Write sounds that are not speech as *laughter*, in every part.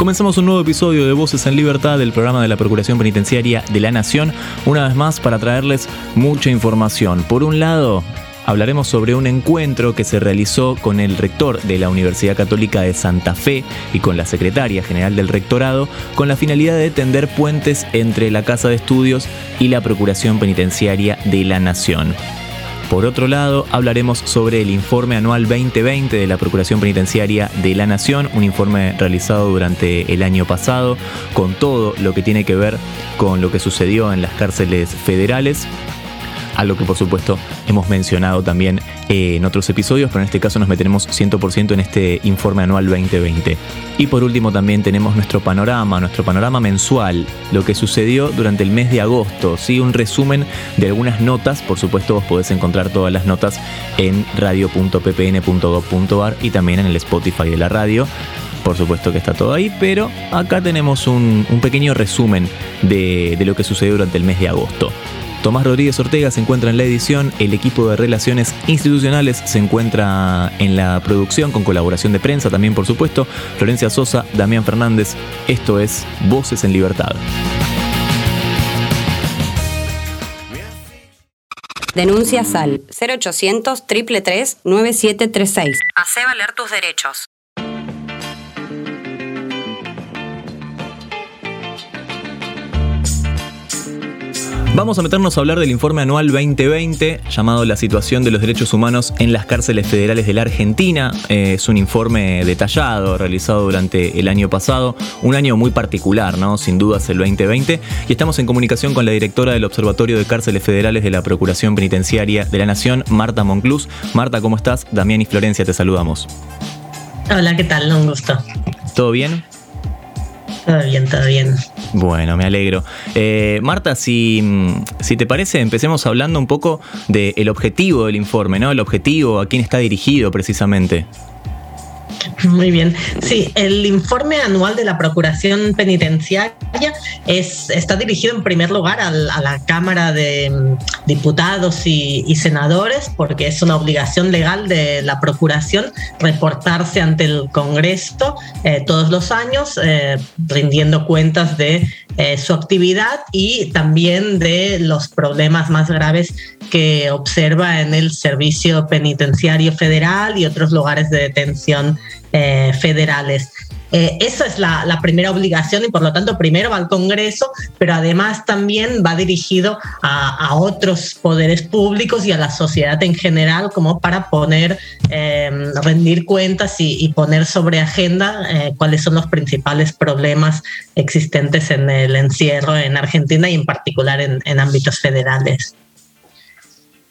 Comenzamos un nuevo episodio de Voces en Libertad del programa de la Procuración Penitenciaria de la Nación, una vez más para traerles mucha información. Por un lado, hablaremos sobre un encuentro que se realizó con el rector de la Universidad Católica de Santa Fe y con la secretaria general del rectorado con la finalidad de tender puentes entre la Casa de Estudios y la Procuración Penitenciaria de la Nación. Por otro lado, hablaremos sobre el informe anual 2020 de la Procuración Penitenciaria de la Nación, un informe realizado durante el año pasado con todo lo que tiene que ver con lo que sucedió en las cárceles federales algo que por supuesto hemos mencionado también eh, en otros episodios, pero en este caso nos meteremos 100% en este informe anual 2020. Y por último también tenemos nuestro panorama, nuestro panorama mensual, lo que sucedió durante el mes de agosto, ¿sí? un resumen de algunas notas, por supuesto vos podés encontrar todas las notas en radio.ppn.gov.ar y también en el Spotify de la radio por supuesto que está todo ahí, pero acá tenemos un, pequeño resumen de, de, lo que sucedió durante el mes de agosto. Tomás Rodríguez Ortega se encuentra en la edición, el equipo de relaciones institucionales se encuentra en la producción con colaboración de prensa también por supuesto, Florencia Sosa, Damián Fernández, esto es Voces en Libertad. Denuncia SAL 0800 333 9736. Hace valer tus derechos. Vamos a meternos a hablar del informe anual 2020 llamado La situación de los derechos humanos en las cárceles federales de la Argentina. Eh, es un informe detallado realizado durante el año pasado, un año muy particular, ¿no? Sin dudas el 2020. Y estamos en comunicación con la directora del Observatorio de Cárceles Federales de la Procuración Penitenciaria de la Nación, Marta Monclús. Marta, ¿cómo estás? Damián y Florencia, te saludamos. Hola, ¿qué tal? Un gusto. ¿Todo bien? Todo bien, todo bien. Bueno, me alegro. Eh, Marta, si, si, te parece, empecemos hablando un poco del objetivo del informe, ¿no? El objetivo, a quién está dirigido precisamente. Muy bien. Sí, el informe anual de la Procuración Penitenciaria es, está dirigido en primer lugar a la Cámara de mm, Diputados y, Senadores porque es una obligación legal de la Procuración reportarse ante el Congreso eh, todos los años, eh, rindiendo cuentas de eh, su actividad y también de los problemas más graves que observa en el Servicio Penitenciario Federal y otros lugares de detención eh, federales. Eh, esa es la, primera obligación y por lo tanto primero va al Congreso, pero además también va dirigido a, otros poderes públicos y a la sociedad en general como para poner, em, rendir cuentas y, poner sobre agenda eh, cuáles son los principales problemas existentes en el encierro en Argentina y en particular en ámbitos federales.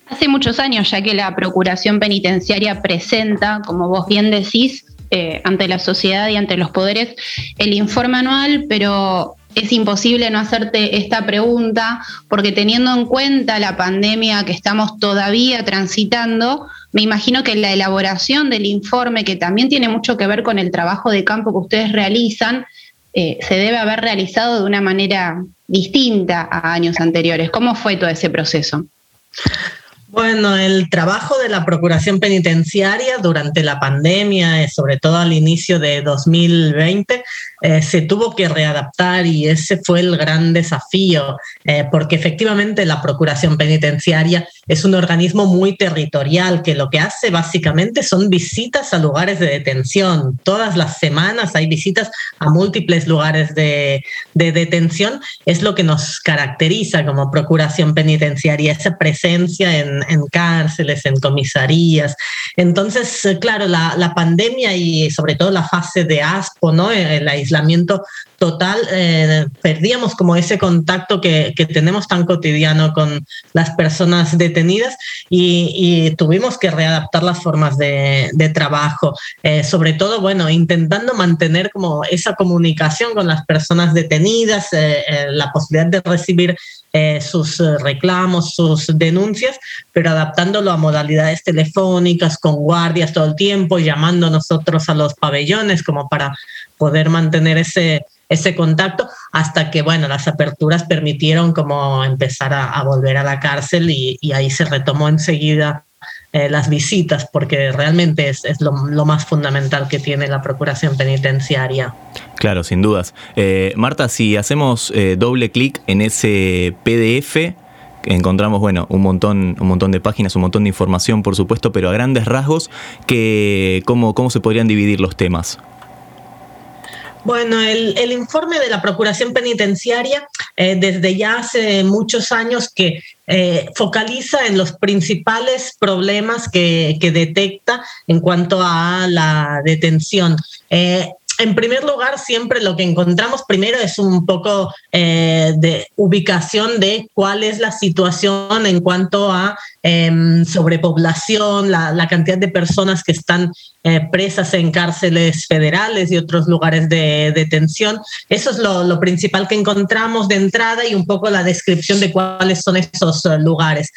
Hace muchos años ya que la Procuración Penitenciaria presenta, como vos bien decís, eh, ante la sociedad y ante los poderes el informe anual, pero es imposible no hacerte esta pregunta porque teniendo en cuenta la pandemia que estamos todavía transitando, me imagino que la elaboración del informe, que también tiene mucho que ver con el trabajo de campo que ustedes realizan, eh, se debe haber realizado de una manera distinta a años anteriores. ¿Cómo fue todo ese proceso? Bueno, el trabajo de la Procuración Penitenciaria durante la pandemia, eh, sobre todo al inicio de 2020, eh, se tuvo que readaptar y ese fue el gran desafío, eh, porque efectivamente la Procuración Penitenciaria es un organismo muy territorial que lo que hace básicamente son visitas a lugares de detención. Todas las semanas hay visitas a múltiples lugares de, detención. Es lo que nos caracteriza como Procuración Penitenciaria, esa presencia en en, cárceles, en comisarías. Entonces, eh, claro, la, pandemia y sobre todo la fase de aspo, ¿no? el aislamiento total, eh, perdíamos como ese contacto que, tenemos tan cotidiano con las personas detenidas y, tuvimos que readaptar las formas de, trabajo, eh, sobre todo, bueno, intentando mantener como esa comunicación con las personas detenidas, eh, la posibilidad de recibir sus reclamos, sus denuncias, pero adaptándolo a modalidades telefónicas, con guardias todo el tiempo, llamando nosotros a los pabellones como para poder mantener ese, ese contacto hasta que, bueno, las aperturas permitieron como empezar a, volver a la cárcel y, ahí se retomó enseguida eh, las visitas, porque realmente es, lo, más fundamental que tiene la Procuración Penitenciaria. Claro, sin dudas. Eh, Marta, si hacemos eh, doble clic en ese PDF, encontramos, bueno, un montón, un montón de páginas, un montón de información, por supuesto, pero a grandes rasgos, que, ¿cómo, cómo se podrían dividir los temas? Bueno, el, informe de la Procuración Penitenciaria eh, desde ya hace muchos años que eh, focaliza en los principales problemas que, detecta en cuanto a la detención. Eh, en primer lugar, siempre lo que encontramos primero es un poco eh, de ubicación de cuál es la situación en cuanto a em, sobrepoblación, la, cantidad de personas que están eh, presas en cárceles federales y otros lugares de detención. Eso es lo, principal que encontramos de entrada y un poco la descripción de cuáles son esos eh, lugares.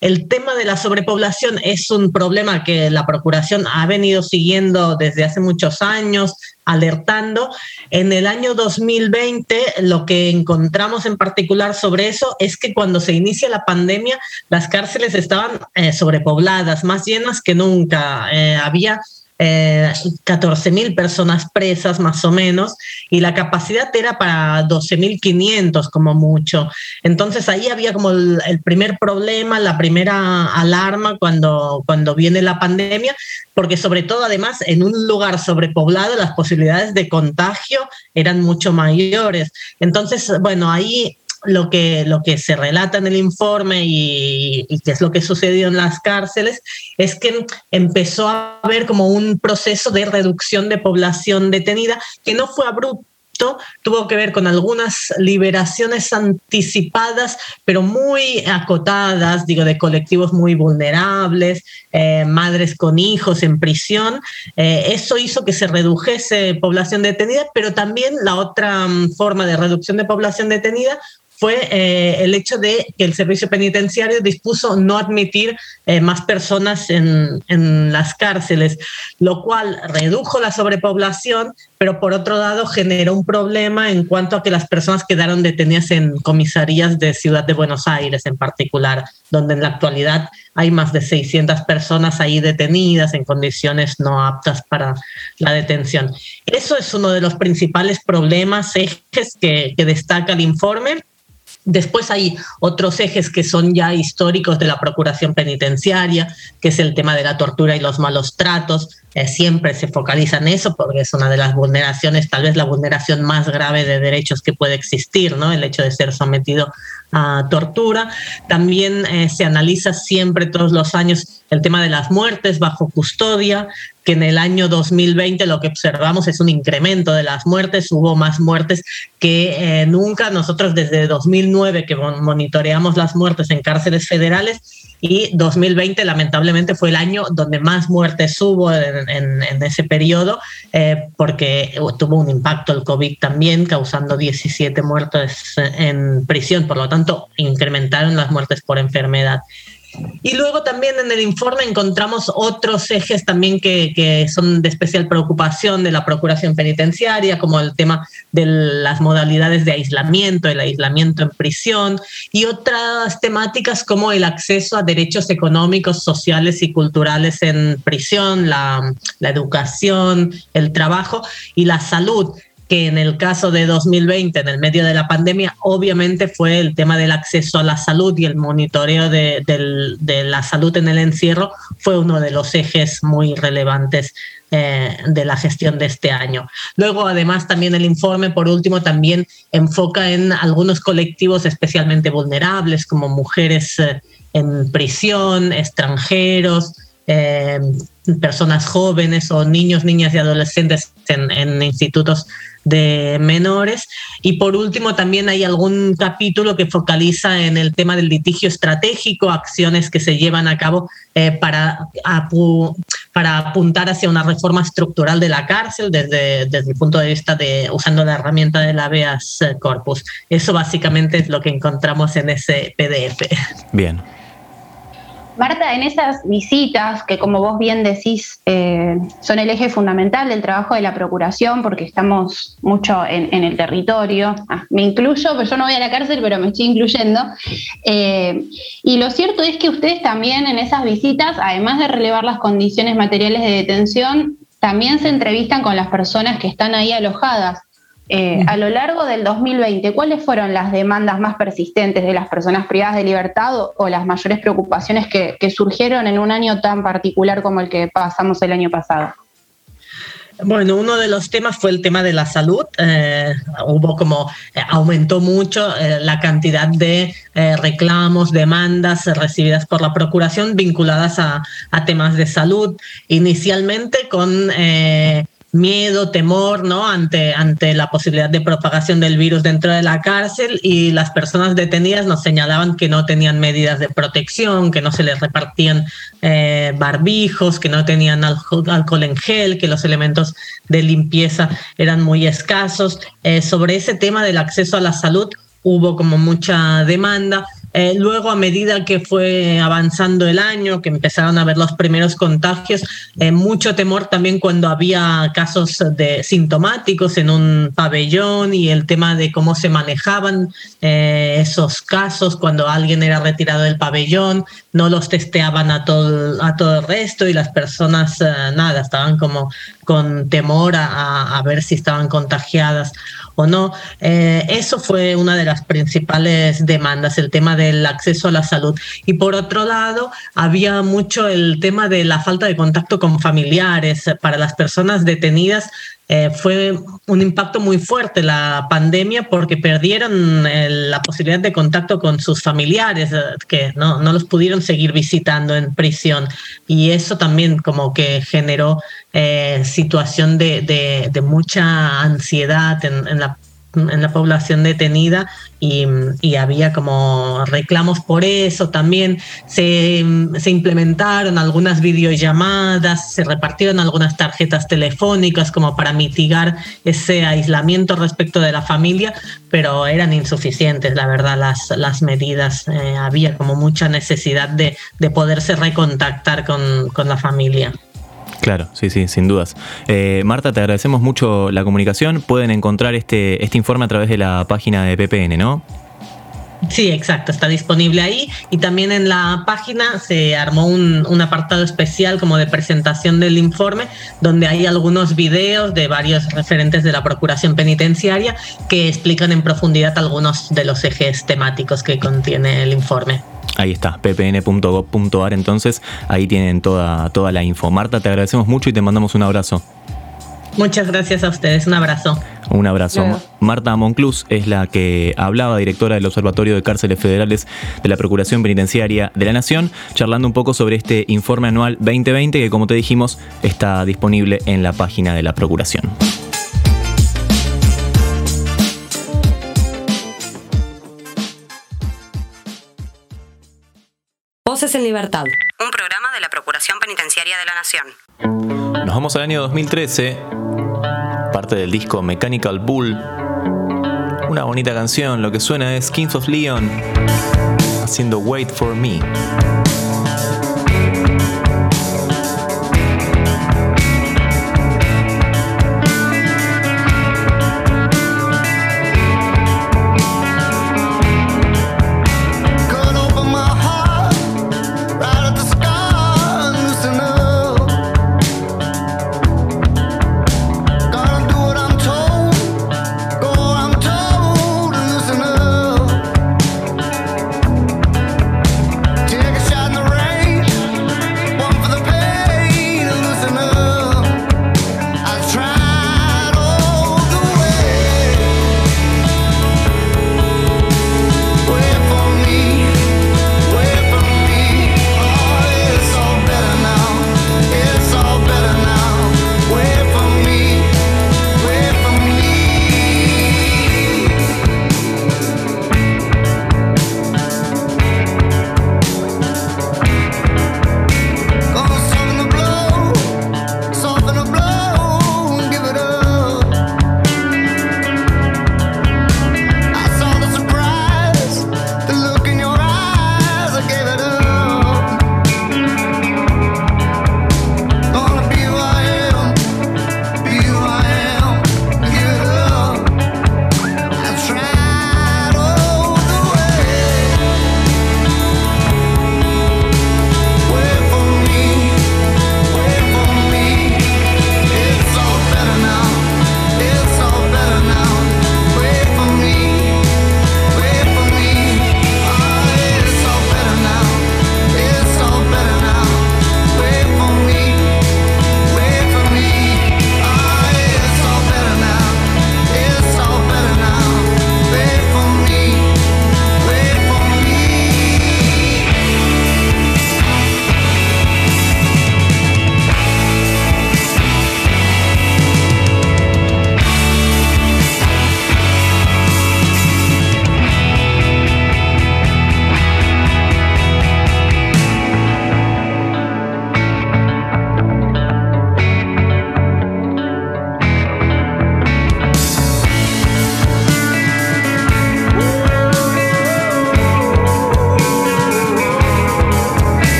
El tema de la sobrepoblación es un problema que la Procuración ha venido siguiendo desde hace muchos años, alertando. En el año 2020 lo que encontramos en particular sobre eso es que cuando se inicia la pandemia las cárceles estaban eh, sobrepobladas, más llenas que nunca. Eh, había eh, 14 mil personas presas más o menos y la capacidad era para 12.500 como mucho. Entonces ahí había como el, primer problema, la primera alarma cuando, cuando viene la pandemia, porque sobre todo además en un lugar sobrepoblado las posibilidades de contagio eran mucho mayores. Entonces, bueno, ahí lo que, lo que se relata en el informe y, y qué es lo que sucedió en las cárceles es que empezó a haber como un proceso de reducción de población detenida que no fue abrupto tuvo que ver con algunas liberaciones anticipadas, pero muy acotadas, digo, de colectivos muy vulnerables, eh, madres con hijos en prisión. Eh, eso hizo que se redujese población detenida, pero también la otra mm, forma de reducción de población detenida fue eh, el hecho de que el servicio penitenciario dispuso no admitir eh, más personas en, en, las cárceles, lo cual redujo la sobrepoblación, pero por otro lado generó un problema en cuanto a que las personas quedaron detenidas en comisarías de Ciudad de Buenos Aires en particular, donde en la actualidad hay más de 600 personas ahí detenidas en condiciones no aptas para la detención. Eso es uno de los principales problemas, ejes que, que destaca el informe Después hay otros ejes que son ya históricos de la Procuración Penitenciaria, que es el tema de la tortura y los malos tratos. Eh, siempre se focaliza en eso porque es una de las vulneraciones, tal vez la vulneración más grave de derechos que puede existir, ¿no? El hecho de ser sometido a tortura. También eh, se analiza siempre, todos los años, el tema de las muertes bajo custodia, que en el año 2020 lo que observamos es un incremento de las muertes, hubo más muertes que eh, nunca. Nosotros desde 2009 que monitoreamos las muertes en cárceles federales y 2020 lamentablemente fue el año donde más muertes hubo en, ese periodo eh, porque tuvo un impacto el COVID también causando 17 muertes en prisión, por lo tanto incrementaron las muertes por enfermedad. Y luego también en el informe encontramos otros ejes también que, que, son de especial preocupación de la Procuración Penitenciaria, como el tema de las modalidades de aislamiento, el aislamiento en prisión y otras temáticas como el acceso a derechos económicos, sociales y culturales en prisión, la, la educación, el trabajo y la salud que en el caso de 2020, en el medio de la pandemia, obviamente fue el tema del acceso a la salud y el monitoreo de, la salud en el encierro, fue uno de los ejes muy relevantes eh, de la gestión de este año. Luego, además, también el informe, por último, también enfoca en algunos colectivos especialmente vulnerables, como mujeres eh, en prisión, extranjeros, eh, personas jóvenes o niños, niñas y adolescentes en, en institutos de menores. Y por último, también hay algún capítulo que focaliza en el tema del litigio estratégico, acciones que se llevan a cabo eh, para, para apuntar hacia una reforma estructural de la cárcel desde, desde el punto de vista de usando la herramienta del habeas corpus. Eso básicamente es lo que encontramos en ese PDF. Bien, Marta, en esas visitas, que como vos bien decís, eh, son el eje fundamental del trabajo de la Procuración, porque estamos mucho en, el territorio, ah, me incluyo, pero yo no voy a la cárcel, pero me estoy incluyendo, eh, y lo cierto es que ustedes también en esas visitas, además de relevar las condiciones materiales de detención, también se entrevistan con las personas que están ahí alojadas. Eh, a lo largo del 2020, ¿cuáles fueron las demandas más persistentes de las personas privadas de libertad o, las mayores preocupaciones que, surgieron en un año tan particular como el que pasamos el año pasado? Bueno, uno de los temas fue el tema de la salud. Eh, hubo como, eh, aumentó mucho la cantidad de reclamos, demandas recibidas por la Procuración vinculadas a, a temas de salud. Inicialmente con miedo, temor, ¿no? Ante, ante la posibilidad de propagación del virus dentro de la cárcel y las personas detenidas nos señalaban que no tenían medidas de protección, que no se les repartían eh, barbijos, que no tenían alcohol en gel, que los elementos de limpieza eran muy escasos. Eh, sobre ese tema del acceso a la salud hubo como mucha demanda. Eh, luego, a medida que fue avanzando el año, que empezaron a ver los primeros contagios, eh, mucho temor también cuando había casos de sintomáticos en un pabellón y el tema de cómo se manejaban eh, esos casos cuando alguien era retirado del pabellón, no los testeaban a todo, a todo el resto y las personas, nada, estaban como con temor a, ver si estaban contagiadas o no. eso fue una de las principales demandas, el tema de el acceso a la salud. Y por otro lado, había mucho el tema de la falta de contacto con familiares. Para las personas detenidas eh, fue un impacto muy fuerte la pandemia porque perdieron eh, la posibilidad de contacto con sus familiares, eh, que no, no, los pudieron seguir visitando en prisión. Y eso también como que generó situación de, de, mucha ansiedad en, la en la población detenida y, había como reclamos por eso. También se, implementaron algunas videollamadas, se repartieron algunas tarjetas telefónicas como para mitigar ese aislamiento respecto de la familia, pero eran insuficientes, la verdad, las, las medidas. Eh, había como mucha necesidad de, poderse recontactar con, con la familia. Claro, sí, sí, sin dudas. Eh, Marta, te agradecemos mucho la comunicación. Pueden encontrar este, este informe a través de la página de PPN, ¿no? Sí, exacto, está disponible ahí y también en la página se armó un, un, apartado especial como de presentación del informe donde hay algunos videos de varios referentes de la Procuración Penitenciaria que explican en profundidad algunos de los ejes temáticos que contiene el informe. Ahí está, ppn.gov.ar, entonces ahí tienen toda, toda la info. Marta, te agradecemos mucho y te mandamos un abrazo. Muchas gracias a ustedes, un abrazo. Un abrazo. Marta Monclus es la que hablaba, directora del Observatorio de Cárceles Federales de la Procuración Penitenciaria de la Nación, charlando un poco sobre este informe anual 2020 que, como te dijimos, está disponible en la página de la Procuración. Voces en Libertad. Un programa de la Procuración Penitenciaria de la Nación. Nos vamos al año 2013, parte del disco Mechanical Bull. Una bonita canción, lo que suena es Kings of Leon haciendo Wait for Me.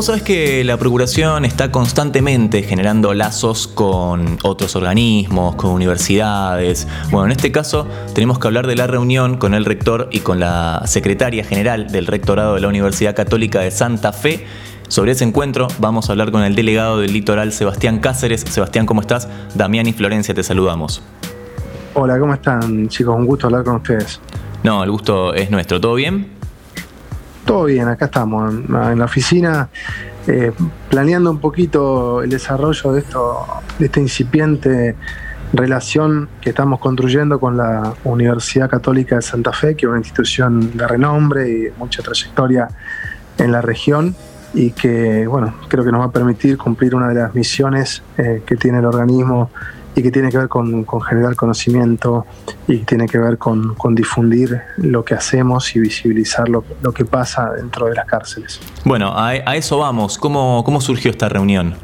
Vos sabés que la Procuración está constantemente generando lazos con otros organismos, con universidades. Bueno, en este caso tenemos que hablar de la reunión con el rector y con la secretaria general del rectorado de la Universidad Católica de Santa Fe. Sobre ese encuentro vamos a hablar con el delegado del litoral, Sebastián Cáceres. Sebastián, ¿cómo estás? Damián y Florencia, te saludamos. Hola, ¿cómo están chicos? Un gusto hablar con ustedes. No, el gusto es nuestro. ¿Todo bien? Todo bien, acá estamos en la oficina eh, planeando un poquito el desarrollo de, esto, de esta incipiente relación que estamos construyendo con la Universidad Católica de Santa Fe, que es una institución de renombre y mucha trayectoria en la región y que, bueno, creo que nos va a permitir cumplir una de las misiones eh, que tiene el organismo y que tiene que ver con, generar conocimiento y tiene que ver con, difundir lo que hacemos y visibilizar lo, que pasa dentro de las cárceles. Bueno, a, eso vamos. ¿Cómo, ¿Cómo surgió esta reunión?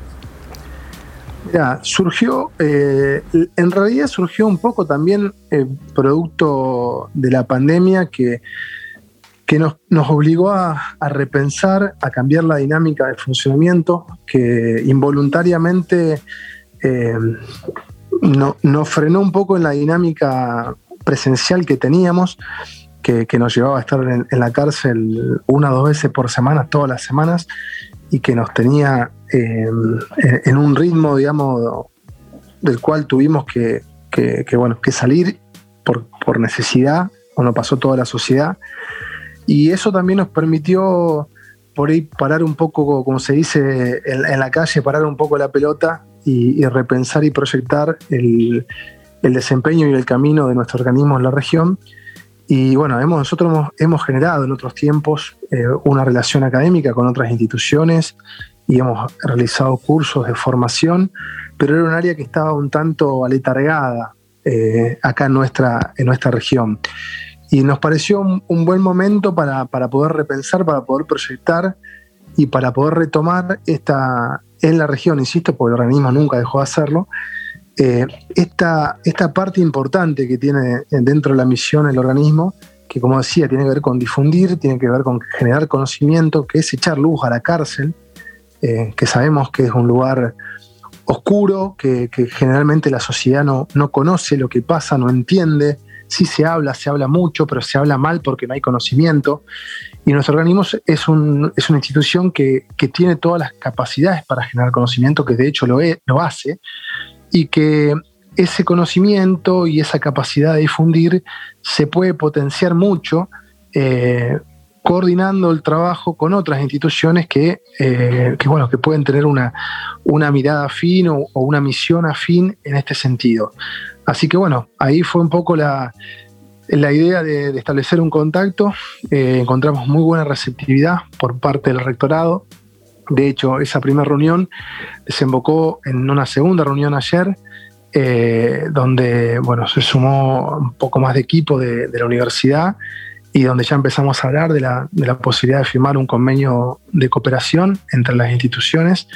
Ya, surgió, eh, en realidad surgió un poco también eh, producto de la pandemia que, que nos, obligó a, repensar, a cambiar la dinámica de funcionamiento, que involuntariamente eh, no, nos frenó un poco en la dinámica presencial que teníamos, que, nos llevaba a estar en, la cárcel una o dos veces por semana, todas las semanas, y que nos tenía eh, en un ritmo, digamos, del cual tuvimos que, bueno, que salir por, por necesidad, no pasó toda la sociedad. Y eso también nos permitió por ahí parar un poco, como se dice en la calle, parar un poco la pelota y, repensar y proyectar el, desempeño y el camino de nuestro organismo en la región. Y bueno, hemos, nosotros hemos, generado en otros tiempos eh, una relación académica con otras instituciones y hemos realizado cursos de formación, pero era un área que estaba un tanto aletargada eh, acá en nuestra, en nuestra región. Y nos pareció un, buen momento para, para, poder repensar, para poder proyectar y para poder retomar esta, en la región, insisto, porque el organismo nunca dejó de hacerlo, eh, esta, esta parte importante que tiene dentro de la misión el organismo, que como decía, tiene que ver con difundir, tiene que ver con generar conocimiento, que es echar luz a la cárcel, eh, que sabemos que es un lugar oscuro, que, generalmente la sociedad no, no conoce lo que pasa, no entiende, sí se habla, se habla mucho, pero se habla mal porque no hay conocimiento. Y nuestro organismo es, una institución que, tiene todas las capacidades para generar conocimiento, que de hecho lo, lo hace, y que ese conocimiento y esa capacidad de difundir se puede potenciar mucho eh, coordinando el trabajo con otras instituciones que, eh, bueno, que pueden tener una, una mirada afín o, una misión afín en este sentido. Así que bueno, ahí fue un poco la, idea de, establecer un contacto. Eh, encontramos muy buena receptividad por parte del rectorado. De hecho, esa primera reunión desembocó en una segunda reunión ayer, eh, donde bueno, se sumó un poco más de equipo de, la universidad y donde ya empezamos a hablar de la, de la, posibilidad de firmar un convenio de cooperación entre las instituciones.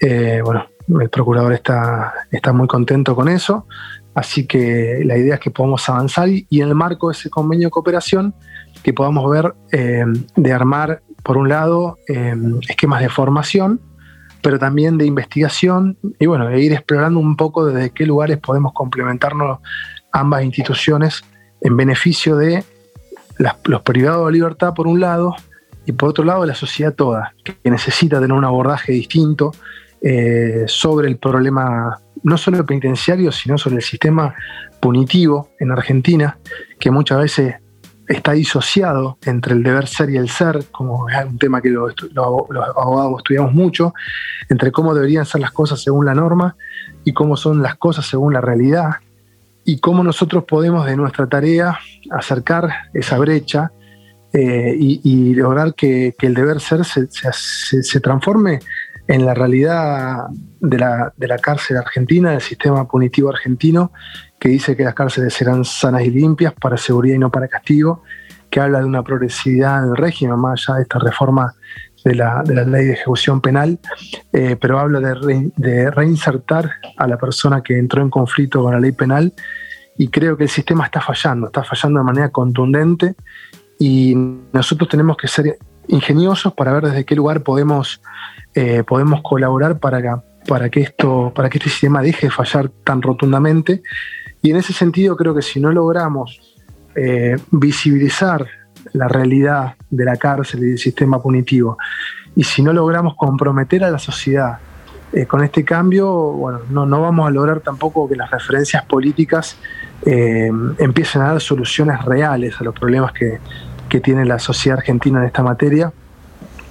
Eh, bueno, el procurador está, está muy contento con eso, así que la idea es que podamos avanzar y, en el marco de ese convenio de cooperación que podamos ver eh, de armar, por un lado, eh, esquemas de formación, pero también de investigación y bueno, de ir explorando un poco desde qué lugares podemos complementarnos ambas instituciones en beneficio de los privados de libertad por un lado y por otro lado la sociedad toda, que necesita tener un abordaje distinto eh, sobre el problema no solo penitenciario, sino sobre el sistema punitivo en Argentina, que muchas veces está disociado entre el deber ser y el ser, como es un tema que los abogados estudiamos mucho, entre cómo deberían ser las cosas según la norma y cómo son las cosas según la realidad, y cómo nosotros podemos de nuestra tarea acercar esa brecha eh, y, lograr que, el deber ser se, transforme en la realidad de la, cárcel argentina, del sistema punitivo argentino, que dice que las cárceles serán sanas y limpias para seguridad y no para castigo, que habla de una progresividad del régimen, más allá de esta reforma de la, ley de ejecución penal, eh, pero habla de, reinsertar a la persona que entró en conflicto con la ley penal y creo que el sistema está fallando, está fallando de manera contundente y nosotros tenemos que ser ingeniosos para ver desde qué lugar podemos, eh, podemos colaborar para, para, que esto, para que este sistema deje de fallar tan rotundamente. Y en ese sentido creo que si no logramos eh, visibilizar la realidad de la cárcel y del sistema punitivo. Y si no logramos comprometer a la sociedad eh, con este cambio, bueno, no, no, vamos a lograr tampoco que las referencias políticas eh, empiecen a dar soluciones reales a los problemas que, que tiene la sociedad argentina en esta materia.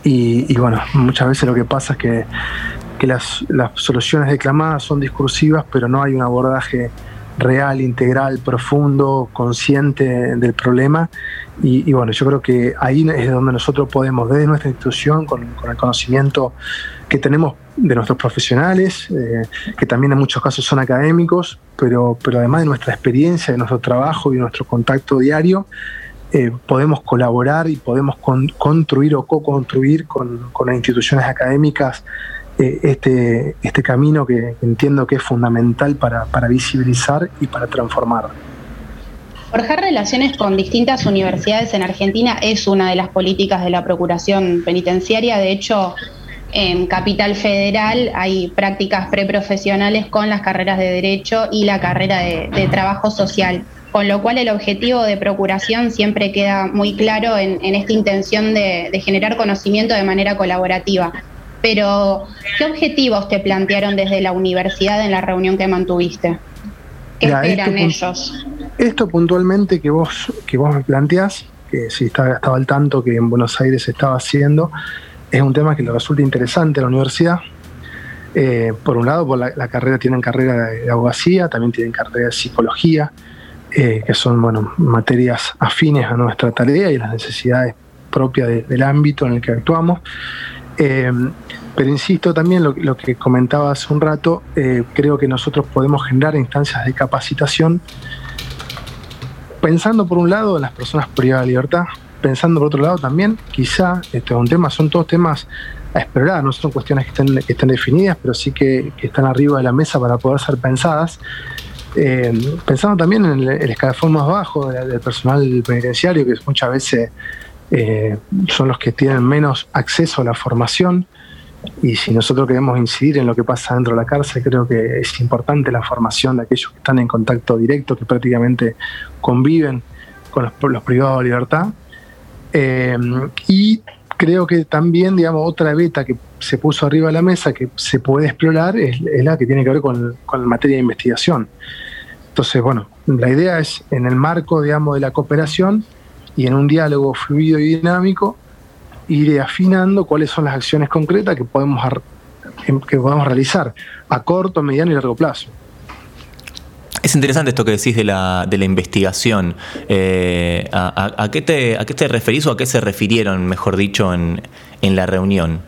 Y, bueno, muchas veces lo que pasa es que, que las, las soluciones declamadas son discursivas, pero no hay un abordaje real, integral, profundo, consciente del problema. Y, bueno, yo creo que ahí es donde nosotros podemos, desde nuestra institución, con, el conocimiento que tenemos de nuestros profesionales, eh, que también en muchos casos son académicos, pero, pero además de nuestra experiencia, de nuestro trabajo y nuestro contacto diario, eh, podemos colaborar y podemos construir o co-construir con, con las instituciones académicas eh, este, este camino que entiendo que es fundamental para, visibilizar y para transformar. Forjar relaciones con distintas universidades en Argentina es una de las políticas de la Procuración Penitenciaria. De hecho, en Capital Federal hay prácticas preprofesionales con las carreras de Derecho y la carrera de, Trabajo Social, con lo cual el objetivo de Procuración siempre queda muy claro en, esta intención de, de generar conocimiento de manera colaborativa. Pero, ¿qué objetivos te plantearon desde la universidad en la reunión que mantuviste? ¿Qué esperan ellos? Esto puntualmente que vos, que vos me planteás, que si estaba, estaba al tanto que en Buenos Aires se estaba haciendo, es un tema que le resulta interesante a la universidad. Eh, por un lado, por la, carrera tienen carrera de abogacía, también tienen carrera de psicología, eh, que son bueno, materias afines a nuestra tarea y las necesidades propias del ámbito en el que actuamos. Eh, pero insisto también lo, lo, que comentaba hace un rato, eh, creo que nosotros podemos generar instancias de capacitación pensando por un lado en las personas privadas de libertad, pensando por otro lado también, quizá, esto es un tema, son todos temas a explorar, no son cuestiones que estén, definidas, pero sí que, están arriba de la mesa para poder ser pensadas. Eh, pensando también en el, escalafón más bajo del personal penitenciario, que muchas veces son los que tienen menos acceso a la formación y si nosotros queremos incidir en lo que pasa dentro de la cárcel, creo que es importante la formación de aquellos que están en contacto directo, que prácticamente conviven con los, privados de libertad. Eh, y creo que también, digamos, otra beta que se puso arriba de la mesa que se puede explorar es, la que tiene que ver con, con materia de investigación. Entonces, bueno, la idea es, en el marco, digamos, de la cooperación, y en un diálogo fluido y dinámico ir afinando cuáles son las acciones concretas que podemos, em, que podemos realizar a corto, mediano y largo plazo. Es interesante esto que decís de la, de la investigación. Eh, a, qué te, ¿A qué te referís o a qué se refirieron, mejor dicho, en, en la reunión?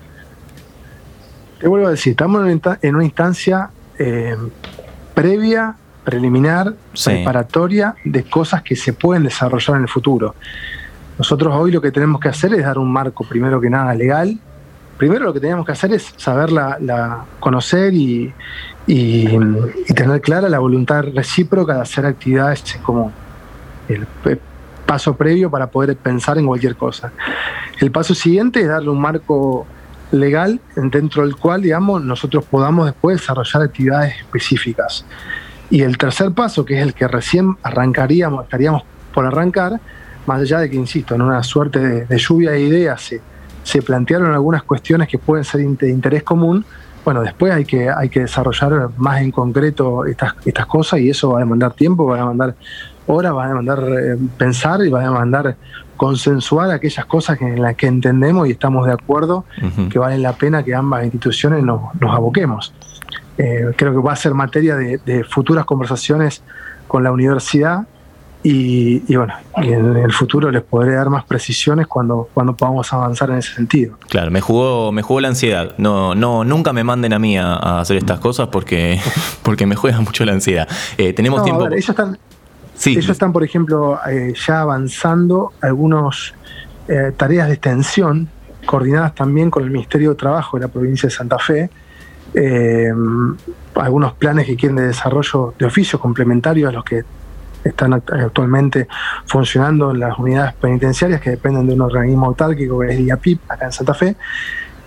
Te vuelvo a decir, estamos en una instancia eh, previa preliminar, preparatoria de cosas que se pueden desarrollar en el futuro. Nosotros hoy lo que tenemos que hacer es dar un marco, primero que nada, legal. Primero lo que tenemos que hacer es saberla, la, conocer y, tener clara la voluntad recíproca de hacer actividades común. El paso previo para poder pensar en cualquier cosa. El paso siguiente es darle un marco legal dentro del cual, digamos, nosotros podamos después desarrollar actividades específicas. Y el tercer paso, que es el que recién arrancaríamos, estaríamos por arrancar, más allá de que, insisto, en una suerte de, lluvia de ideas se, se, plantearon algunas cuestiones que pueden ser de interés común, bueno, después hay que, hay que desarrollar más en concreto estas, estas cosas y eso va a demandar tiempo, va a demandar horas, va a demandar eh, pensar y va a demandar consensuar aquellas cosas en las que entendemos y estamos de acuerdo que vale la pena que ambas instituciones nos, nos aboquemos. Eh, creo que va a ser materia de, futuras conversaciones con la universidad y, bueno, en el futuro les podré dar más precisiones cuando, cuando podamos avanzar en ese sentido. Claro, me jugó, me jugó la ansiedad. No, no, nunca me manden a mí a, hacer estas cosas porque, *laughs* porque me juega mucho la ansiedad. Eh, tenemos tiempo. ellos están, ellos están, por ejemplo, eh, ya avanzando algunas eh, tareas de extensión coordinadas también con el Ministerio de Trabajo de la provincia de Santa Fe. Algunos planes que quieren de desarrollo de oficio complementarios a los que están actualmente funcionando en las unidades penitenciarias que dependen de un organismo autárquico que es IAPIP, acá en Santa Fe.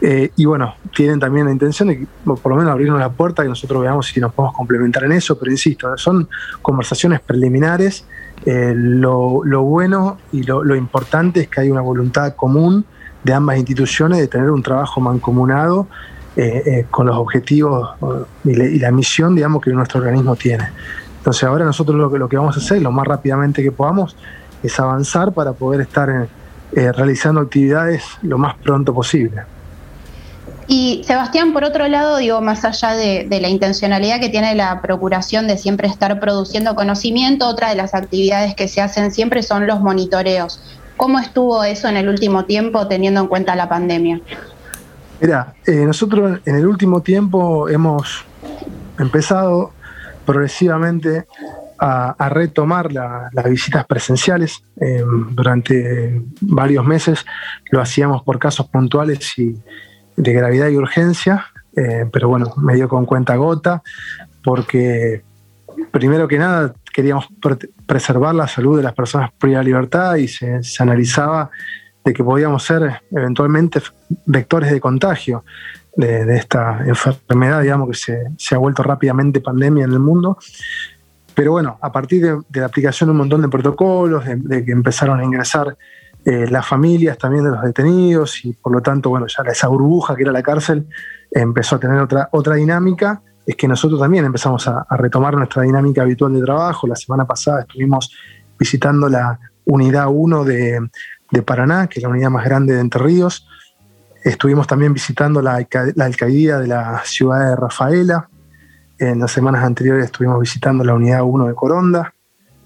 Eh, y bueno, tienen también la intención de por lo menos abrirnos la puerta y nosotros veamos si nos podemos complementar en eso, pero insisto, son conversaciones preliminares. Eh, lo, bueno y lo, importante es que hay una voluntad común de ambas instituciones de tener un trabajo mancomunado eh, con los objetivos y, y, la misión, digamos, que nuestro organismo tiene. Entonces ahora nosotros lo que, lo que vamos a hacer, lo más rápidamente que podamos, es avanzar para poder estar eh, realizando actividades lo más pronto posible. Y Sebastián, por otro lado, digo, más allá de, la intencionalidad que tiene la Procuración de siempre estar produciendo conocimiento, otra de las actividades que se hacen siempre son los monitoreos. ¿Cómo estuvo eso en el último tiempo teniendo en cuenta la pandemia? Mira, eh, nosotros en el último tiempo hemos empezado progresivamente a, retomar las visitas presenciales. Em, durante varios meses lo hacíamos por casos puntuales y de gravedad y urgencia, eh, pero bueno, medio con cuenta gota, porque primero que nada queríamos preservar la salud de las personas priva de libertad y se, analizaba de que podíamos ser eventualmente vectores de contagio de, esta enfermedad, digamos, que se, ha vuelto rápidamente pandemia en el mundo. Pero bueno, a partir de, la aplicación de un montón de protocolos, de, que empezaron a ingresar eh, las familias también de los detenidos y por lo tanto, bueno, ya esa burbuja que era la cárcel empezó a tener otra, otra dinámica, es que nosotros también empezamos a, retomar nuestra dinámica habitual de trabajo. La semana pasada estuvimos visitando la unidad 1 de, de Paraná, que es la unidad más grande de Entre Ríos, Estuvimos también visitando la, la alcaldía de la ciudad de Rafaela. En las semanas anteriores estuvimos visitando la unidad 1 de Coronda.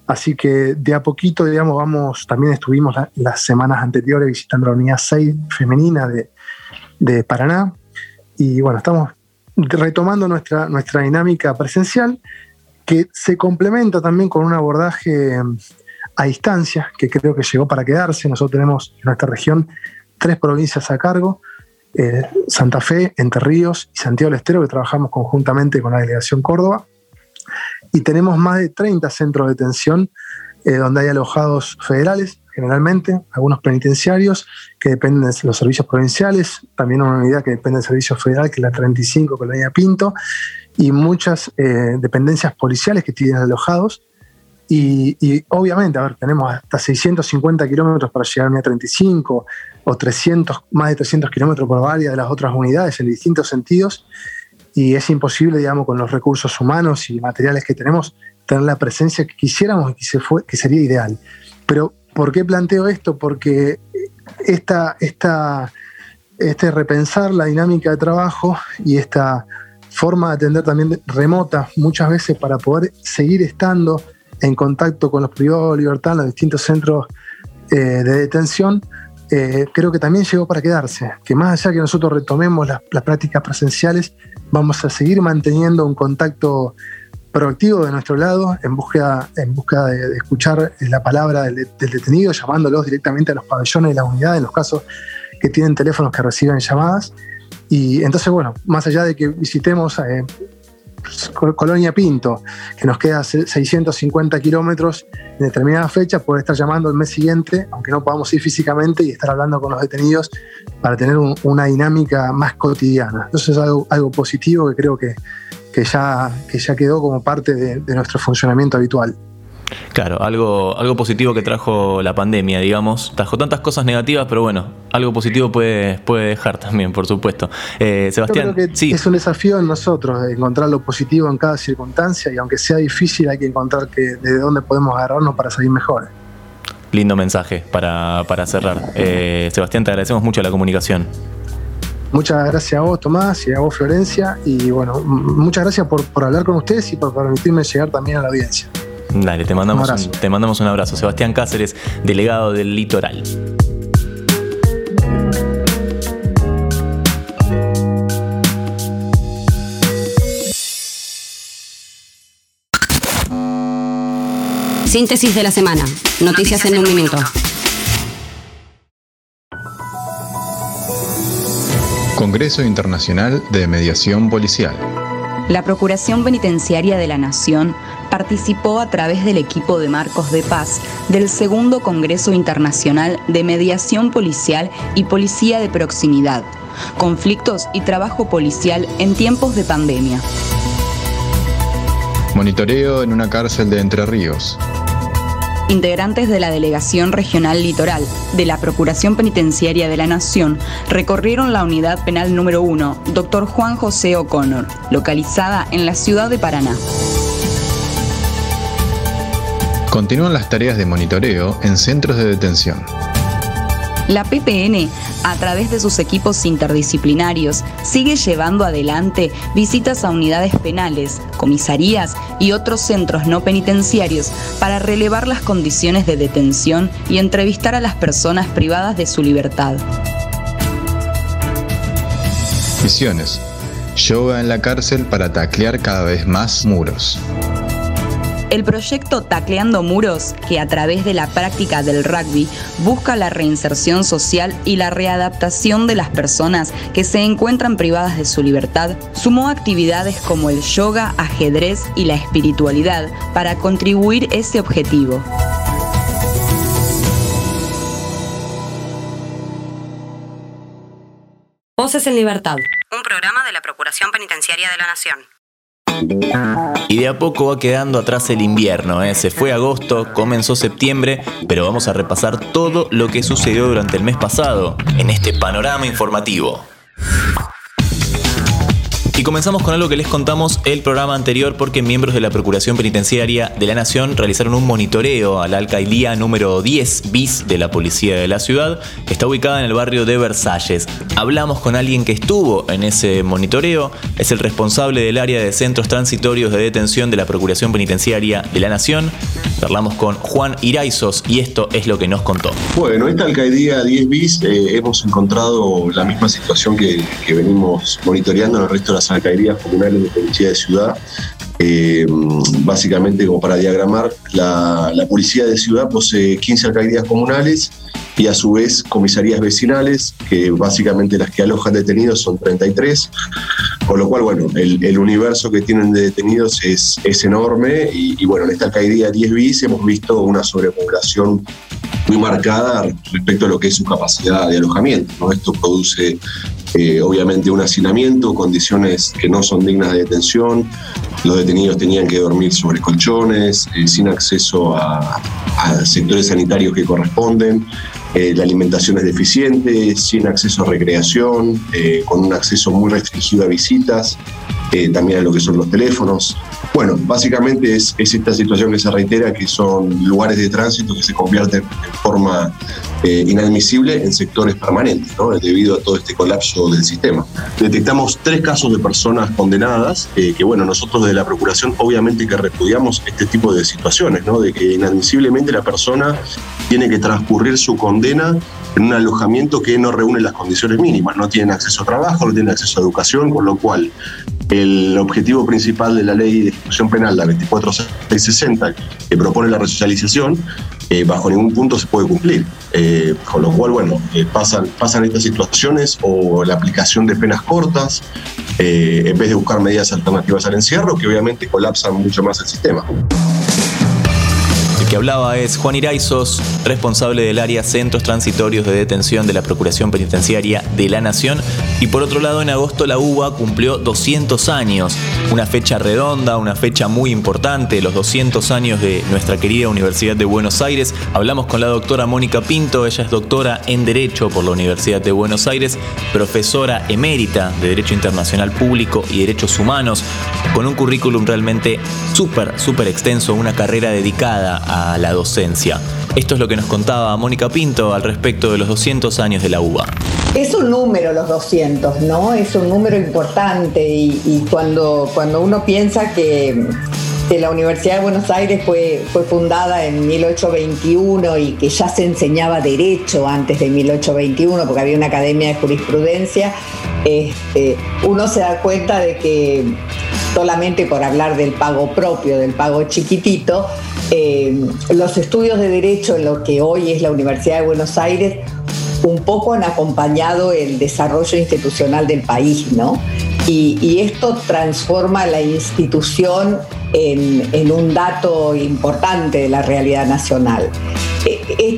Así que de a poquito, digamos, vamos, también estuvimos las semanas anteriores visitando la unidad 6 femenina de, de, Paraná. Y bueno, estamos retomando nuestra, nuestra dinámica presencial, que se complementa también con un abordaje a distancia, que creo que llegó para quedarse. Nosotros tenemos en nuestra región tres provincias a cargo, eh, Santa Fe, Entre Ríos y Santiago del Estero, que trabajamos conjuntamente con la Delegación Córdoba. Y tenemos más de 30 centros de detención eh, donde hay alojados federales, generalmente, algunos penitenciarios que dependen de los servicios provinciales, también una unidad que depende del servicio federal, que es la 35, Colonia Pinto, y muchas eh, dependencias policiales que tienen alojados y, obviamente, a ver, tenemos hasta 650 kilómetros para llegar a unidad 35 o 300, más de 300 kilómetros por varias de las otras unidades en distintos sentidos y es imposible, digamos, con los recursos humanos y materiales que tenemos, tener la presencia que quisiéramos y que sería ideal. Pero, ¿por qué planteo esto? Porque esta, esta, este repensar la dinámica de trabajo y esta forma de atender también remota muchas veces para poder seguir estando en contacto con los privados de libertad en los distintos centros eh, de detención, eh, creo que también llegó para quedarse, que más allá que nosotros retomemos las, prácticas presenciales, vamos a seguir manteniendo un contacto proactivo de nuestro lado en búsqueda, en búsqueda de, escuchar la palabra del, detenido, llamándolos directamente a los pabellones de la unidad en los casos que tienen teléfonos que reciben llamadas. Y entonces, bueno, más allá de que visitemos eh, Colonia Pinto, que nos queda 650 kilómetros en determinada fecha, poder estar llamando el mes siguiente, aunque no podamos ir físicamente, y estar hablando con los detenidos para tener una dinámica más cotidiana. Entonces es algo, positivo que creo que, que, ya, que ya quedó como parte de nuestro funcionamiento habitual. Claro, algo, algo positivo que trajo la pandemia, digamos. Trajo tantas cosas negativas, pero bueno, algo positivo puede, puede dejar también, por supuesto. Eh, Sebastián, sí. es un desafío en nosotros encontrar lo positivo en cada circunstancia y aunque sea difícil hay que encontrar que de dónde podemos agarrarnos para salir mejores. Lindo mensaje para, cerrar. Eh, Sebastián, te agradecemos mucho la comunicación. Muchas gracias a vos, Tomás, y a vos, Florencia. Y bueno, muchas gracias por, por hablar con ustedes y por permitirme llegar también a la audiencia. Dale, te mandamos un, te mandamos un abrazo. Sebastián Cáceres, delegado del litoral. Síntesis de la semana. Noticias, en, un, minuto. Congreso Internacional de Mediación Policial. La Procuración Penitenciaria de la Nación participó a través del equipo de Marcos de Paz del segundo Congreso Internacional de Mediación Policial y Policía de Proximidad, conflictos y trabajo policial en tiempos de pandemia. Monitoreo en una cárcel de Entre Ríos integrantes de la Delegación Regional Litoral de la Procuración Penitenciaria de la Nación recorrieron la unidad penal número 1, Dr. Juan José O'Connor, localizada en la ciudad de Paraná. Continúan las tareas de monitoreo en centros de detención. La PPN, a través de sus equipos interdisciplinarios, sigue llevando adelante visitas a unidades penales, comisarías y otros centros no penitenciarios para relevar las condiciones de detención y entrevistar a las personas privadas de su libertad. Misiones. Yoga en la cárcel para taclear cada vez más muros. El proyecto Tacleando Muros, que a través de la práctica del rugby busca la reinserción social y la readaptación de las personas que se encuentran privadas de su libertad, sumó actividades como el yoga, ajedrez y la espiritualidad para contribuir ese objetivo. Voces en Libertad. Un programa de la Procuración Penitenciaria de la Nación. Y de a poco va quedando atrás el invierno, ¿eh? se fue agosto, comenzó septiembre, pero vamos a repasar todo lo que sucedió durante el mes pasado en este panorama informativo. Y comenzamos con algo que les contamos el programa anterior porque miembros de la Procuración Penitenciaria de la Nación realizaron un monitoreo a la alcaldía número 10 bis de la Policía de la Ciudad, que está ubicada en el barrio de Versalles. Hablamos con alguien que estuvo en ese monitoreo, es el responsable del área de centros transitorios de detención de la Procuración Penitenciaria de la Nación. Hablamos con Juan Iraizos y esto es lo que nos contó. Bueno, esta alcaldía 10 bis eh, hemos encontrado la misma situación que, venimos monitoreando en el resto de las alcaldías comunales de policía de ciudad. Eh, básicamente, como para diagramar, la, policía de ciudad posee 15 alcaldías comunales y a su vez comisarías vecinales, que básicamente las que alojan detenidos son 33, con lo cual, bueno, el, universo que tienen de detenidos es, es enorme y, bueno, en esta alcaldía 10 bis hemos visto una sobrepoblación muy marcada respecto a lo que es su capacidad de alojamiento. Esto produce eh, obviamente un hacinamiento, condiciones que no son dignas de detención. Los detenidos tenían que dormir sobre colchones, eh, sin acceso a, sectores sanitarios que corresponden. Eh, la alimentación es deficiente, sin acceso a recreación, con un acceso muy restringido a visitas. Eh, también a lo que son los teléfonos. Bueno, básicamente es, esta situación que se reitera, que son lugares de tránsito que se convierten en forma eh, inadmisible en sectores permanentes, ¿no? debido a todo este colapso del sistema. Detectamos tres casos de personas condenadas, eh, que bueno, nosotros de la Procuración obviamente que repudiamos este tipo de situaciones, ¿no? de que inadmisiblemente la persona tiene que transcurrir su condena en un alojamiento que no reúne las condiciones mínimas, no tienen acceso a trabajo, no tienen acceso a educación, con lo cual el objetivo principal de la ley de ejecución penal, la 24660, que propone la resocialización, eh, bajo ningún punto se puede cumplir. Eh, con lo cual, bueno, eh, pasan, pasan estas situaciones o la aplicación de penas cortas, en vez de buscar medidas alternativas al encierro, que obviamente colapsan mucho más el sistema que hablaba es Juan Iraizos, responsable del área Centros Transitorios de Detención de la Procuración Penitenciaria de la Nación. Y por otro lado, en agosto la UBA cumplió 200 años, una fecha redonda, una fecha muy importante, los 200 años de nuestra querida Universidad de Buenos Aires. Hablamos con la doctora Mónica Pinto, ella es doctora en Derecho por la Universidad de Buenos Aires, profesora emérita de Derecho Internacional Público y Derechos Humanos, con un currículum realmente súper, súper extenso, una carrera dedicada a la docencia. Esto es lo que nos contaba Mónica Pinto al respecto de los 200 años de la UBA. Es un número los 200, ¿no? Es un número importante y, cuando, cuando uno piensa que, que la Universidad de Buenos Aires fue, fue fundada en 1821 y que ya se enseñaba derecho antes de 1821 porque había una academia de jurisprudencia, este, uno se da cuenta de que solamente por hablar del pago propio, del pago chiquitito, eh, los estudios de derecho en lo que hoy es la Universidad de Buenos Aires un poco han acompañado el desarrollo institucional del país, ¿no? Y, esto transforma la institución en, un dato importante de la realidad nacional.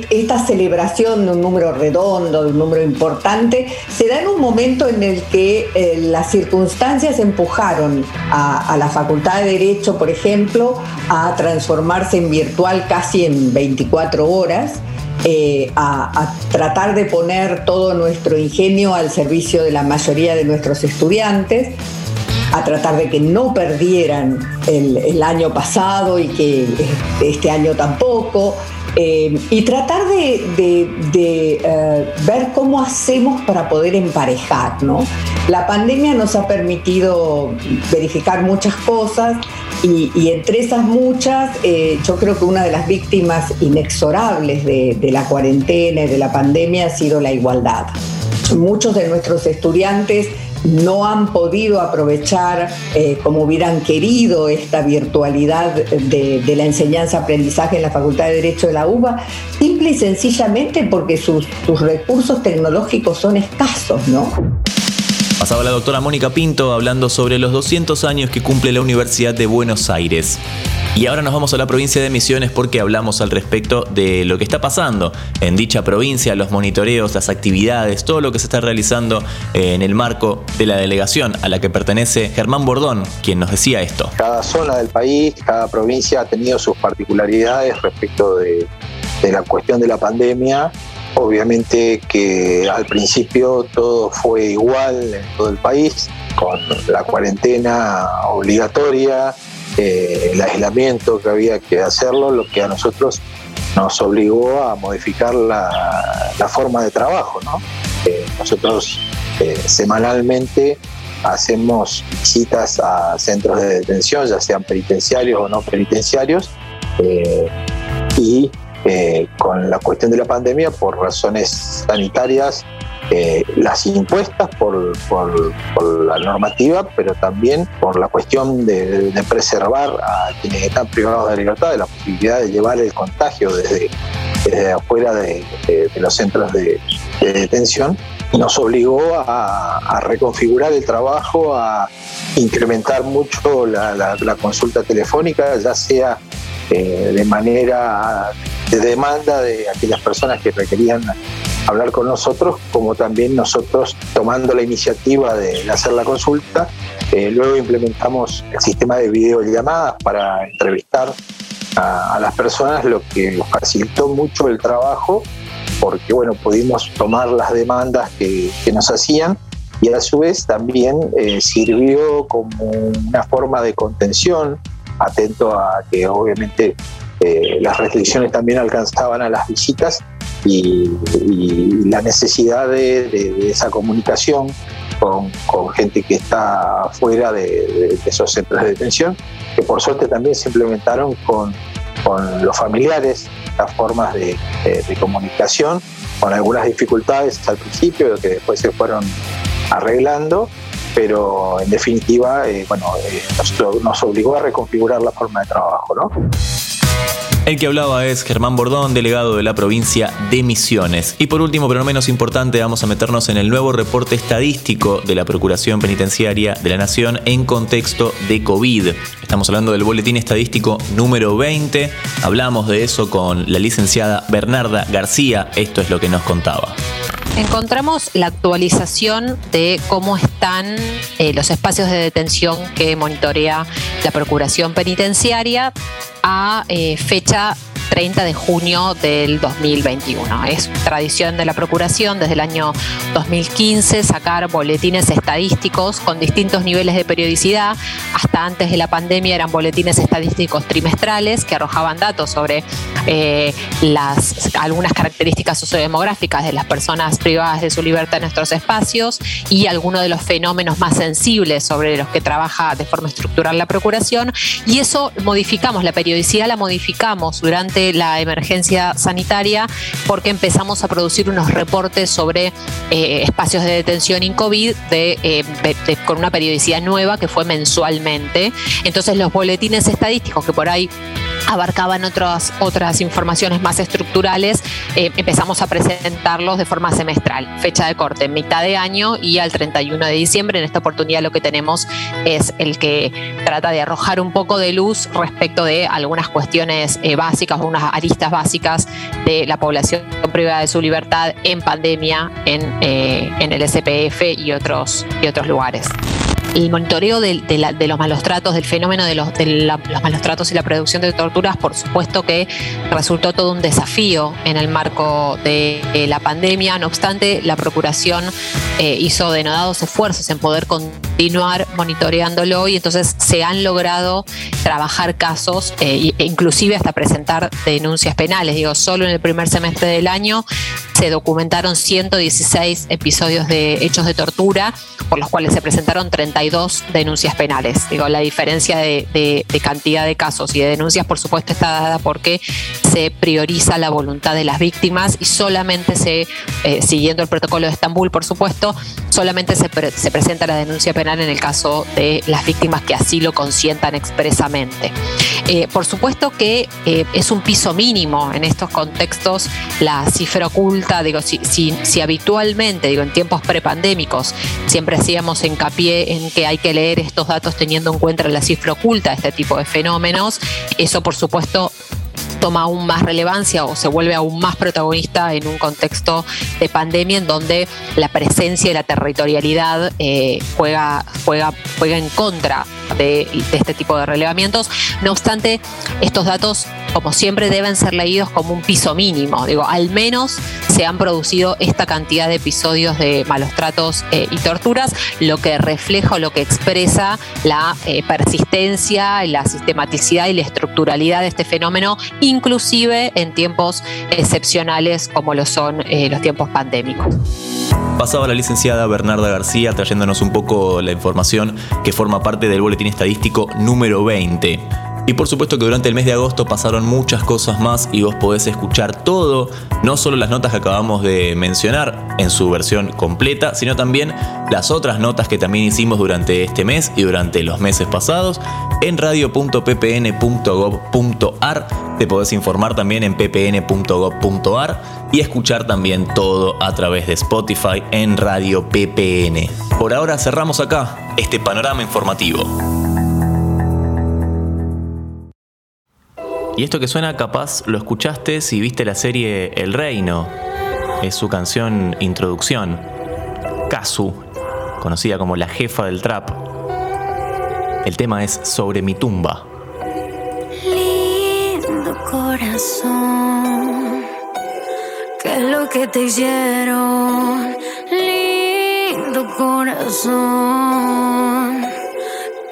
Esta celebración de un número redondo, de un número importante, se da en un momento en el que eh, las circunstancias empujaron a, la Facultad de Derecho, por ejemplo, a transformarse en virtual casi en 24 horas eh, a, tratar de poner todo nuestro ingenio al servicio de la mayoría de nuestros estudiantes, a tratar de que no perdieran el año pasado y que este año tampoco, eh, y tratar de, eh, ver cómo hacemos para poder emparejar. ¿no? La pandemia nos ha permitido verificar muchas cosas y, entre esas muchas, eh, yo creo que una de las víctimas inexorables de, de la cuarentena y de la pandemia ha sido la igualdad. Muchos de nuestros estudiantes no han podido aprovechar eh, como hubieran querido esta virtualidad de, la enseñanza-aprendizaje en la Facultad de Derecho de la UBA, simple y sencillamente porque sus, sus recursos tecnológicos son escasos, ¿no? Pasaba la doctora Mónica Pinto hablando sobre los 200 años que cumple la Universidad de Buenos Aires. Y ahora nos vamos a la provincia de Misiones porque hablamos al respecto de lo que está pasando en dicha provincia, los monitoreos, las actividades, todo lo que se está realizando eh, en el marco de la delegación a la que pertenece Germán Bordón, quien nos decía esto. Cada zona del país, cada provincia ha tenido sus particularidades respecto de, la cuestión de la pandemia Obviamente que al principio todo fue igual en todo el país, con la cuarentena obligatoria, eh, el aislamiento que había que hacerlo, lo que a nosotros nos obligó a modificar la, forma de trabajo. Eh, nosotros eh, semanalmente hacemos visitas a centros de detención, ya sean penitenciarios o no penitenciarios, y con la cuestión de la pandemia, por razones sanitarias, eh, las impuestas por, la normativa, pero también por la cuestión de, preservar a quienes están privados de libertad, de la posibilidad de llevar el contagio desde, afuera de, los centros de, detención, nos obligó a, reconfigurar el trabajo, a incrementar mucho la, consulta telefónica, ya sea eh, de manera de demanda de aquellas personas que requerían hablar con nosotros, como también nosotros tomando la iniciativa de hacer la consulta. Eh, luego implementamos el sistema de videollamadas para entrevistar a, las personas, lo que nos facilitó mucho el trabajo, porque bueno, pudimos tomar las demandas que, nos hacían y a su vez también eh, sirvió como una forma de contención, atento a que obviamente eh, las restricciones también alcanzaban a las visitas y, la necesidad de, esa comunicación con, gente que está fuera de, esos centros de detención, que por suerte también se implementaron con, los familiares, las formas de, comunicación, con algunas dificultades al principio, que después se fueron arreglando, pero en definitiva, eh, bueno, eh, nos, nos obligó a reconfigurar la forma de trabajo, ¿no? El que hablaba es Germán Bordón, delegado de la provincia de Misiones. Y por último, pero no menos importante, vamos a meternos en el nuevo reporte estadístico de la Procuración Penitenciaria de la Nación en contexto de COVID. Estamos hablando del boletín estadístico número 20. Hablamos de eso con la licenciada Bernarda García. Esto es lo que nos contaba. Encontramos la actualización de cómo están eh, los espacios de detención que monitorea la Procuración Penitenciaria a eh, fecha 30 de junio del 2021. Es tradición de la Procuración desde el año 2015 sacar boletines estadísticos con distintos niveles de periodicidad. Hasta antes de la pandemia eran boletines estadísticos trimestrales que arrojaban datos sobre eh, las, algunas características sociodemográficas de las personas privadas de su libertad en nuestros espacios y algunos de los fenómenos más sensibles sobre los que trabaja de forma estructural la Procuración. Y eso modificamos, la periodicidad la modificamos durante la emergencia sanitaria porque empezamos a producir unos reportes sobre eh, espacios de detención en COVID eh, con una periodicidad nueva que fue mensualmente. Entonces los boletines estadísticos que por ahí abarcaban otras, otras informaciones más estructurales, eh, empezamos a presentarlos de forma semestral, fecha de corte, mitad de año y al 31 de diciembre. En esta oportunidad lo que tenemos es el que trata de arrojar un poco de luz respecto de algunas cuestiones eh, básicas o unas aristas básicas de la población privada de su libertad en pandemia en, eh, en el SPF y otros, y otros lugares el monitoreo de, los malos tratos, del fenómeno de los, malos tratos y la producción de torturas, por supuesto que resultó todo un desafío en el marco de la pandemia. No obstante, la Procuración eh, hizo denodados esfuerzos en poder continuar monitoreándolo y entonces se han logrado trabajar casos eh, e inclusive hasta presentar denuncias penales. Digo, solo en el primer semestre del año se documentaron 116 episodios de hechos de tortura, por los cuales se presentaron 32 denuncias penales. Digo, la diferencia de, cantidad de casos y de denuncias, por supuesto, está dada porque se prioriza la voluntad de las víctimas y solamente se, eh, siguiendo el protocolo de Estambul, por supuesto, solamente se, presenta la denuncia penal en el caso de las víctimas que así lo consientan expresamente. Eh, por supuesto que eh, es un piso mínimo en estos contextos la cifra oculta digo, si, si, habitualmente, digo, en tiempos prepandémicos, siempre hacíamos hincapié en que hay que leer estos datos teniendo en cuenta la cifra oculta de este tipo de fenómenos, eso por supuesto toma aún más relevancia o se vuelve aún más protagonista en un contexto de pandemia en donde la presencia y la territorialidad eh, juega, juega, juega en contra de, este tipo de relevamientos. No obstante, estos datos, como siempre, deben ser leídos como un piso mínimo. Digo, al menos se han producido esta cantidad de episodios de malos tratos eh, y torturas, lo que refleja o lo que expresa la eh, persistencia, la sistematicidad y la estructuralidad de este fenómeno, inclusive en tiempos excepcionales como lo son eh, los tiempos pandémicos. Pasaba la licenciada Bernarda García trayéndonos un poco la información que forma parte del boletín estadístico número 20. Y por supuesto que durante el mes de agosto pasaron muchas cosas más y vos podés escuchar todo, no solo las notas que acabamos de mencionar en su versión completa, sino también las otras notas que también hicimos durante este mes y durante los meses pasados en radio.ppn.gov.ar. Te podés informar también en ppn.gov.ar y escuchar también todo a través de Spotify en Radio PPN. Por ahora cerramos acá este panorama informativo. Y esto que suena capaz lo escuchaste si viste la serie El Reino. Es su canción introducción. Kazu, conocida como la jefa del trap. El tema es Sobre mi tumba. Lindo corazón, ¿qué es lo que te hicieron? Lindo corazón,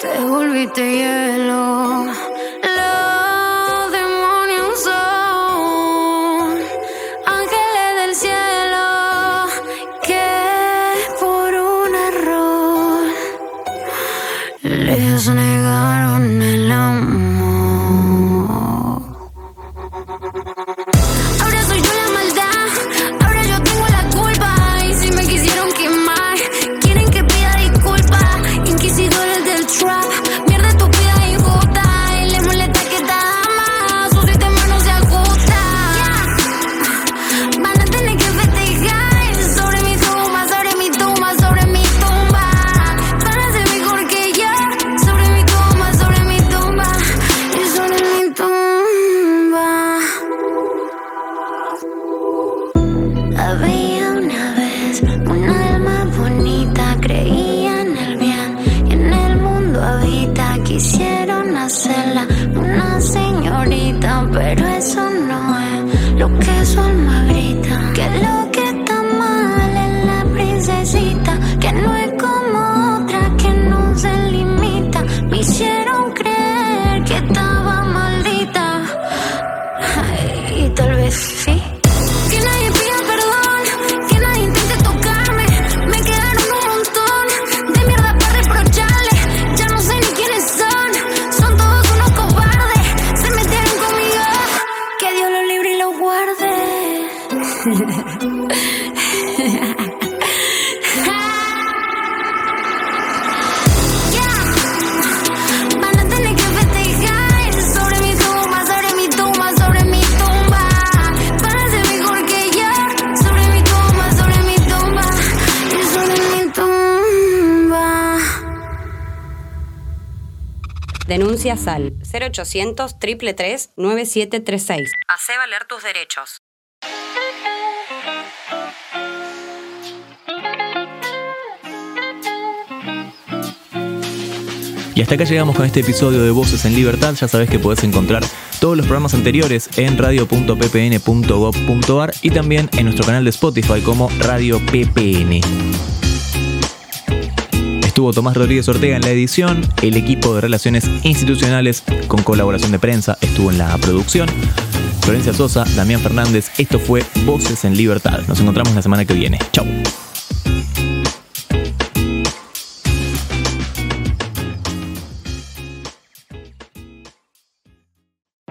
te volviste hielo Denuncias al 0800 333 9736. Hacé valer tus derechos. Y hasta acá llegamos con este episodio de Voces en Libertad. Ya sabes que podés encontrar todos los programas anteriores en radio.ppn.gov.ar y también en nuestro canal de Spotify como Radio PPN. Estuvo Tomás Rodríguez Ortega en la edición, el equipo de Relaciones Institucionales con colaboración de prensa estuvo en la producción. Florencia Sosa, Damián Fernández, esto fue Voces en Libertad. Nos encontramos la semana que viene. Chau.